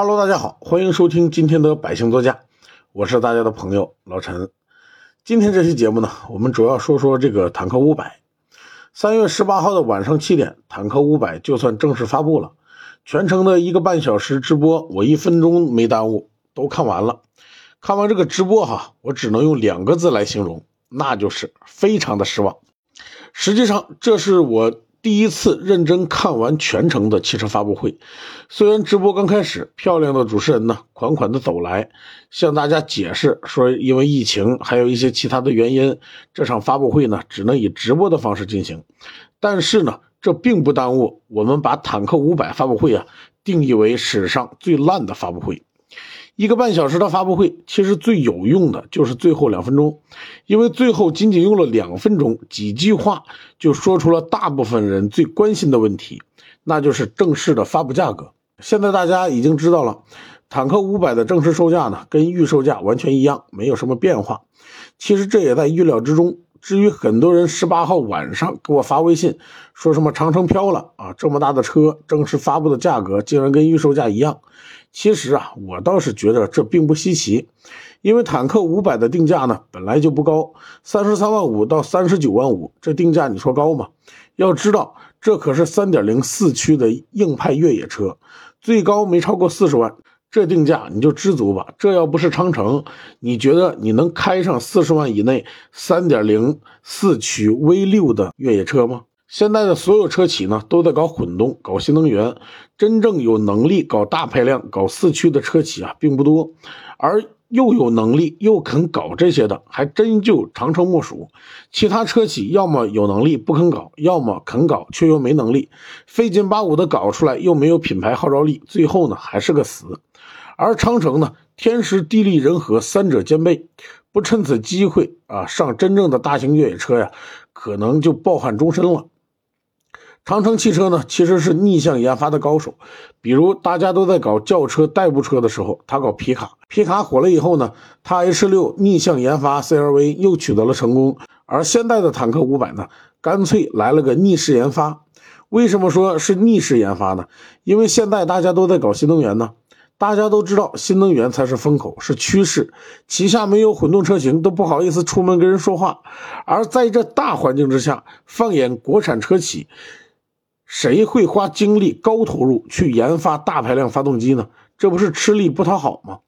Hello，大家好，欢迎收听今天的百姓座驾，我是大家的朋友老陈。今天这期节目呢，我们主要说说这个坦克五百。三月十八号的晚上七点，坦克五百就算正式发布了，全程的一个半小时直播，我一分钟没耽误，都看完了。看完这个直播哈，我只能用两个字来形容，那就是非常的失望。实际上，这是我。第一次认真看完全程的汽车发布会，虽然直播刚开始，漂亮的主持人呢款款的走来，向大家解释说，因为疫情还有一些其他的原因，这场发布会呢只能以直播的方式进行。但是呢，这并不耽误我们把坦克五百发布会啊定义为史上最烂的发布会。一个半小时的发布会，其实最有用的就是最后两分钟，因为最后仅仅用了两分钟，几句话就说出了大部分人最关心的问题，那就是正式的发布价格。现在大家已经知道了，坦克五百的正式售价呢，跟预售价完全一样，没有什么变化。其实这也在预料之中。至于很多人十八号晚上给我发微信，说什么长城飘了啊，这么大的车，正式发布的价格竟然跟预售价一样。其实啊，我倒是觉得这并不稀奇，因为坦克五百的定价呢本来就不高，三十三万五到三十九万五，这定价你说高吗？要知道这可是三点零四驱的硬派越野车，最高没超过四十万，这定价你就知足吧。这要不是长城，你觉得你能开上四十万以内三点零四驱 V 六的越野车吗？现在的所有车企呢，都在搞混动、搞新能源，真正有能力搞大排量、搞四驱的车企啊，并不多。而又有能力又肯搞这些的，还真就长城莫属。其他车企要么有能力不肯搞，要么肯搞却又没能力，费劲巴五的搞出来又没有品牌号召力，最后呢还是个死。而长城呢，天时地利人和三者兼备，不趁此机会啊上真正的大型越野车呀，可能就抱憾终身了。长城汽车呢，其实是逆向研发的高手。比如大家都在搞轿车、代步车的时候，他搞皮卡。皮卡火了以后呢，他 H 六逆向研发 CRV 又取得了成功。而现代的坦克五百呢，干脆来了个逆势研发。为什么说是逆势研发呢？因为现在大家都在搞新能源呢，大家都知道新能源才是风口，是趋势。旗下没有混动车型，都不好意思出门跟人说话。而在这大环境之下，放眼国产车企。谁会花精力高投入去研发大排量发动机呢？这不是吃力不讨好吗？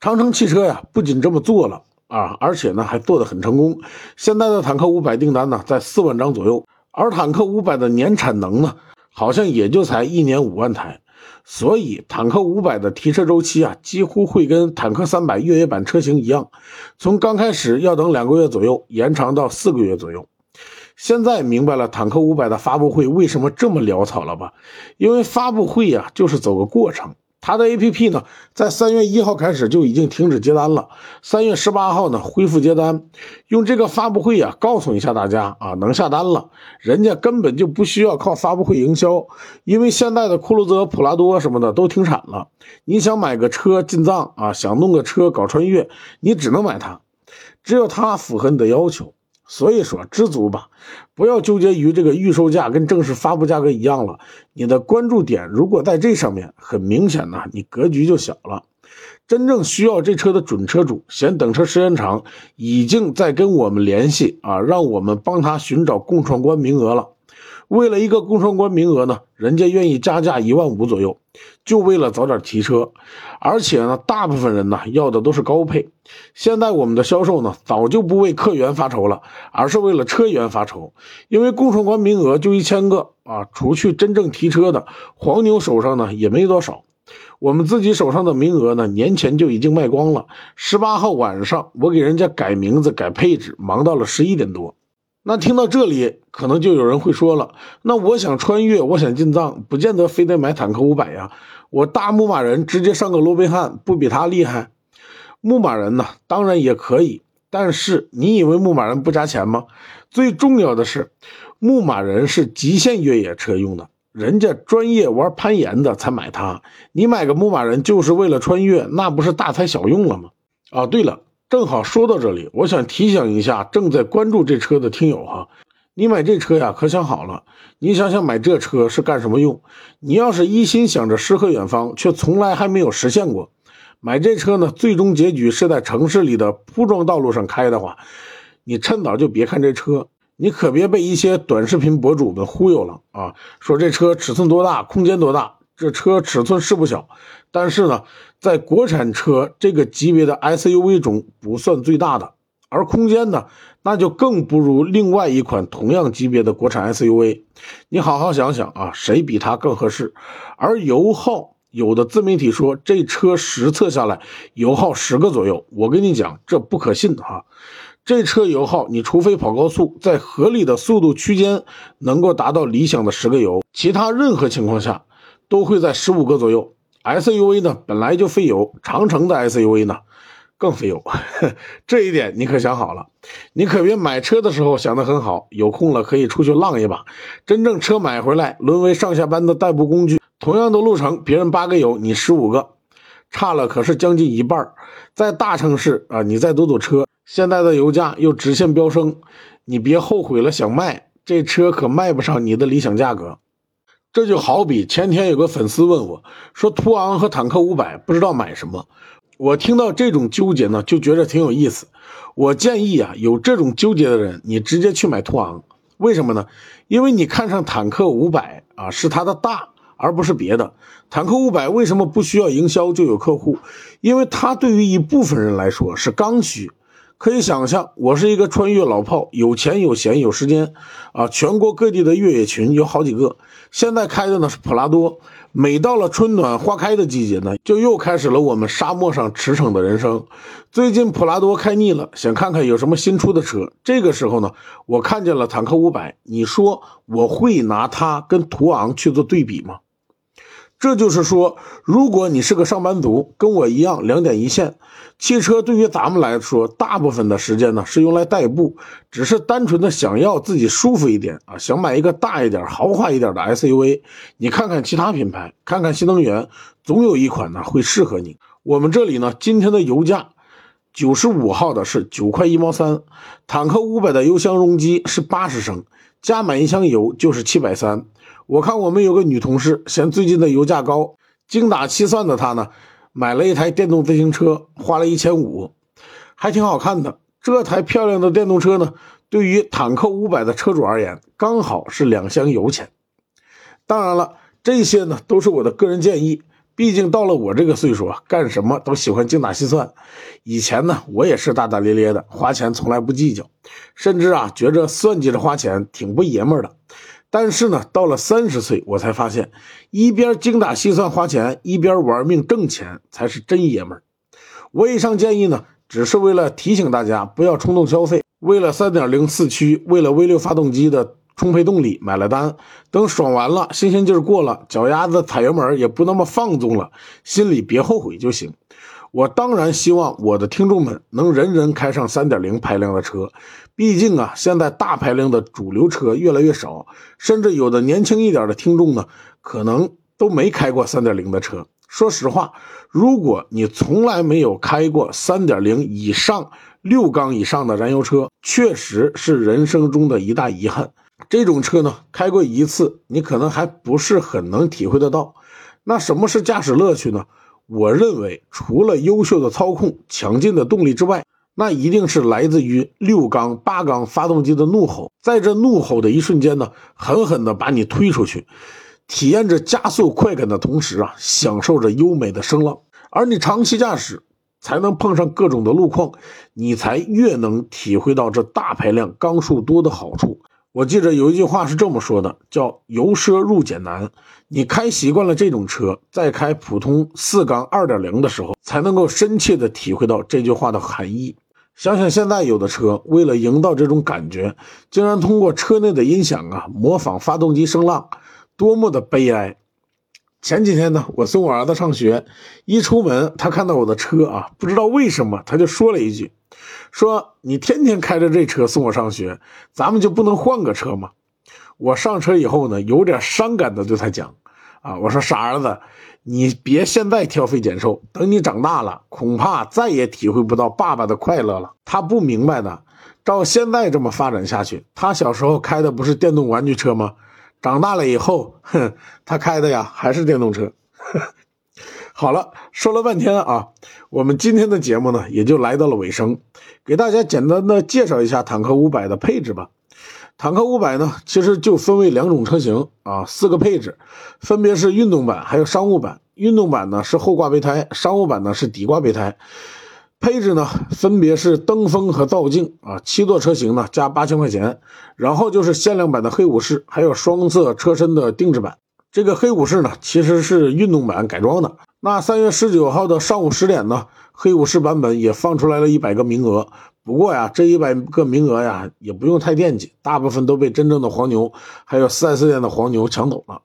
长城汽车呀，不仅这么做了啊，而且呢还做得很成功。现在的坦克五百订单呢在四万张左右，而坦克五百的年产能呢好像也就才一年五万台，所以坦克五百的提车周期啊几乎会跟坦克三百越野版车型一样，从刚开始要等两个月左右，延长到四个月左右。现在明白了坦克五百的发布会为什么这么潦草了吧？因为发布会呀，就是走个过程。它的 APP 呢，在三月一号开始就已经停止接单了，三月十八号呢恢复接单。用这个发布会呀，告诉一下大家啊，能下单了。人家根本就不需要靠发布会营销，因为现在的酷路泽、普拉多什么的都停产了。你想买个车进藏啊，想弄个车搞穿越，你只能买它，只有它符合你的要求。所以说知足吧，不要纠结于这个预售价跟正式发布价格一样了。你的关注点如果在这上面，很明显呢，你格局就小了。真正需要这车的准车主嫌等车时间长，已经在跟我们联系啊，让我们帮他寻找共创官名额了。为了一个共创关名额呢，人家愿意加价一万五左右，就为了早点提车。而且呢，大部分人呢要的都是高配。现在我们的销售呢，早就不为客源发愁了，而是为了车源发愁。因为共创关名额就一千个啊，除去真正提车的，黄牛手上呢也没多少。我们自己手上的名额呢，年前就已经卖光了。十八号晚上，我给人家改名字、改配置，忙到了十一点多。那听到这里，可能就有人会说了：“那我想穿越，我想进藏，不见得非得买坦克五百呀。我大牧马人直接上个罗宾汉，不比他厉害？牧马人呢，当然也可以。但是你以为牧马人不加钱吗？最重要的是，牧马人是极限越野车用的，人家专业玩攀岩的才买它。你买个牧马人就是为了穿越，那不是大材小用了吗？啊，对了。”正好说到这里，我想提醒一下正在关注这车的听友哈，你买这车呀，可想好了。你想想买这车是干什么用？你要是一心想着诗和远方，却从来还没有实现过。买这车呢，最终结局是在城市里的铺装道路上开的话，你趁早就别看这车。你可别被一些短视频博主们忽悠了啊！说这车尺寸多大，空间多大，这车尺寸是不小，但是呢，在国产车这个级别的 SUV 中不算最大的。而空间呢，那就更不如另外一款同样级别的国产 SUV。你好好想想啊，谁比它更合适？而油耗，有的自媒体说这车实测下来油耗十个左右，我跟你讲，这不可信哈。这车油耗，你除非跑高速，在合理的速度区间能够达到理想的十个油，其他任何情况下都会在十五个左右。SUV 呢，本来就费油，长城的 SUV 呢？更费油，这一点你可想好了。你可别买车的时候想得很好，有空了可以出去浪一把。真正车买回来，沦为上下班的代步工具。同样的路程，别人八个油，你十五个，差了可是将近一半。在大城市啊，你再堵堵车，现在的油价又直线飙升，你别后悔了。想卖这车可卖不上你的理想价格。这就好比前天有个粉丝问我，说途昂和坦克五百不知道买什么。我听到这种纠结呢，就觉得挺有意思。我建议啊，有这种纠结的人，你直接去买途昂。为什么呢？因为你看上坦克五百啊，是它的大，而不是别的。坦克五百为什么不需要营销就有客户？因为它对于一部分人来说是刚需。可以想象，我是一个穿越老炮，有钱有闲有时间啊，全国各地的越野群有好几个。现在开的呢是普拉多。每到了春暖花开的季节呢，就又开始了我们沙漠上驰骋的人生。最近普拉多开腻了，想看看有什么新出的车。这个时候呢，我看见了坦克五百，你说我会拿它跟途昂去做对比吗？这就是说，如果你是个上班族，跟我一样两点一线，汽车对于咱们来说，大部分的时间呢是用来代步，只是单纯的想要自己舒服一点啊，想买一个大一点、豪华一点的 SUV。你看看其他品牌，看看新能源，总有一款呢会适合你。我们这里呢，今天的油价，九十五号的是九块一毛三，坦克五百的油箱容积是八十升，加满一箱油就是七百三。我看我们有个女同事嫌最近的油价高，精打细算的她呢，买了一台电动自行车，花了一千五，还挺好看的。这台漂亮的电动车呢，对于坦克五百的车主而言，刚好是两箱油钱。当然了，这些呢都是我的个人建议，毕竟到了我这个岁数啊，干什么都喜欢精打细算。以前呢，我也是大大咧咧的，花钱从来不计较，甚至啊，觉着算计着花钱挺不爷们的。但是呢，到了三十岁，我才发现，一边精打细算花钱，一边玩命挣钱，才是真爷们儿。我以上建议呢，只是为了提醒大家不要冲动消费。为了三点零四驱，为了 V 六发动机的充沛动力，买了单。等爽完了，新鲜劲儿过了，脚丫子踩油门也不那么放纵了，心里别后悔就行。我当然希望我的听众们能人人开上三点零排量的车，毕竟啊，现在大排量的主流车越来越少，甚至有的年轻一点的听众呢，可能都没开过三点零的车。说实话，如果你从来没有开过三点零以上六缸以上的燃油车，确实是人生中的一大遗憾。这种车呢，开过一次，你可能还不是很能体会得到。那什么是驾驶乐趣呢？我认为，除了优秀的操控、强劲的动力之外，那一定是来自于六缸、八缸发动机的怒吼，在这怒吼的一瞬间呢，狠狠地把你推出去，体验着加速快感的同时啊，享受着优美的声浪。而你长期驾驶，才能碰上各种的路况，你才越能体会到这大排量、缸数多的好处。我记着有一句话是这么说的，叫“由奢入俭难”。你开习惯了这种车，再开普通四缸二点零的时候，才能够深切的体会到这句话的含义。想想现在有的车，为了营造这种感觉，竟然通过车内的音响啊，模仿发动机声浪，多么的悲哀！前几天呢，我送我儿子上学，一出门，他看到我的车啊，不知道为什么，他就说了一句。说你天天开着这车送我上学，咱们就不能换个车吗？我上车以后呢，有点伤感的对他讲，啊，我说傻儿子，你别现在挑肥拣瘦，等你长大了，恐怕再也体会不到爸爸的快乐了。他不明白的，照现在这么发展下去，他小时候开的不是电动玩具车吗？长大了以后，哼，他开的呀还是电动车。好了，说了半天啊，我们今天的节目呢也就来到了尾声，给大家简单的介绍一下坦克五百的配置吧。坦克五百呢，其实就分为两种车型啊，四个配置，分别是运动版还有商务版。运动版呢是后挂备胎，商务版呢是底挂备胎。配置呢分别是灯风和造镜啊，七座车型呢加八千块钱，然后就是限量版的黑武士，还有双色车身的定制版。这个黑武士呢其实是运动版改装的。那三月十九号的上午十点呢，黑武士版本也放出来了一百个名额。不过呀，这一百个名额呀，也不用太惦记，大部分都被真正的黄牛还有 4S 店的黄牛抢走了。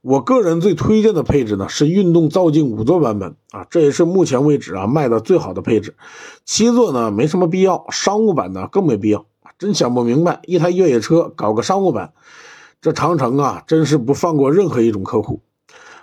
我个人最推荐的配置呢是运动造镜五座版本啊，这也是目前为止啊卖的最好的配置。七座呢没什么必要，商务版呢更没必要。真想不明白，一台越野车搞个商务版，这长城啊真是不放过任何一种客户。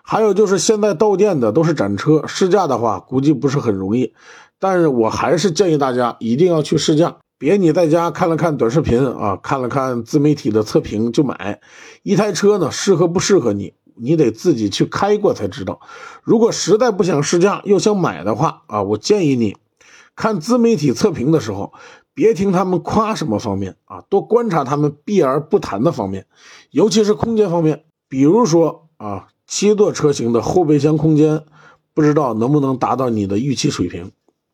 还有就是现在到店的都是展车，试驾的话估计不是很容易。但是我还是建议大家一定要去试驾，别你在家看了看短视频啊，看了看自媒体的测评就买一台车呢，适合不适合你，你得自己去开过才知道。如果实在不想试驾又想买的话啊，我建议你看自媒体测评的时候，别听他们夸什么方面啊，多观察他们避而不谈的方面，尤其是空间方面，比如说啊，七座车型的后备箱空间，不知道能不能达到你的预期水平。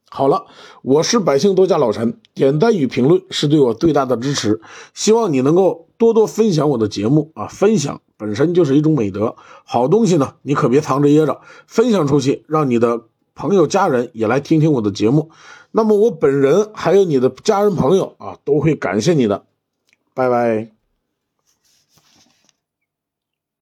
好了，我是百姓多家老陈，点赞与评论是对我最大的支持，希望你能够多多分享我的节目啊！分享本身就是一种美德，好东西呢，你可别藏着掖着，分享出去，让你的朋友家人也来听听我的节目，那么我本人还有你的家人朋友啊，都会感谢你的，拜拜。